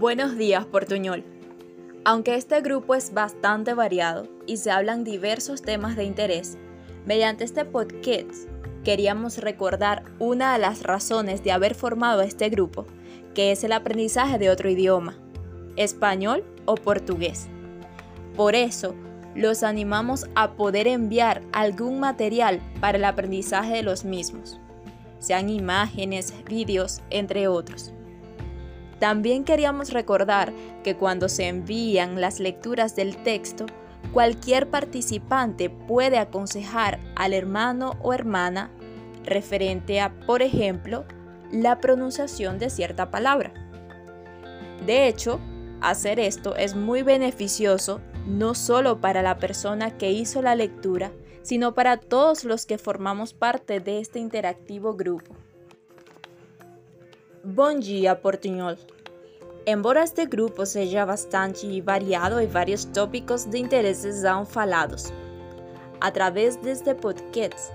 Buenos días, Portuñol. Aunque este grupo es bastante variado y se hablan diversos temas de interés, mediante este podcast queríamos recordar una de las razones de haber formado este grupo, que es el aprendizaje de otro idioma, español o portugués. Por eso, los animamos a poder enviar algún material para el aprendizaje de los mismos, sean imágenes, vídeos, entre otros. También queríamos recordar que cuando se envían las lecturas del texto, cualquier participante puede aconsejar al hermano o hermana referente a, por ejemplo, la pronunciación de cierta palabra. De hecho, hacer esto es muy beneficioso no solo para la persona que hizo la lectura, sino para todos los que formamos parte de este interactivo grupo. Bom dia, Portunhol. Embora este grupo seja bastante variado e vários tópicos de interesses são falados, através deste podcast,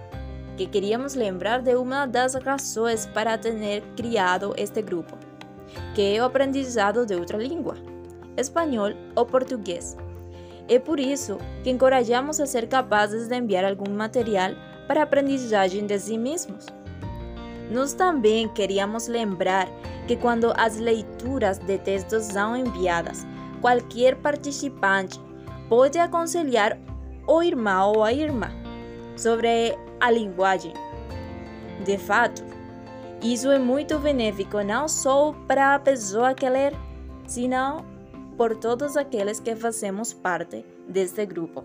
que queríamos lembrar de uma das razões para ter criado este grupo, que é o aprendizado de outra língua, espanhol ou português. É por isso que encorajamos a ser capazes de enviar algum material para a aprendizagem de si mesmos. Nós também queríamos lembrar que quando as leituras de textos são enviadas, qualquer participante pode aconselhar o irmão ou a irmã sobre a linguagem. De fato, isso é muito benéfico não só para a pessoa que lê, senão por todos aqueles que fazemos parte deste grupo.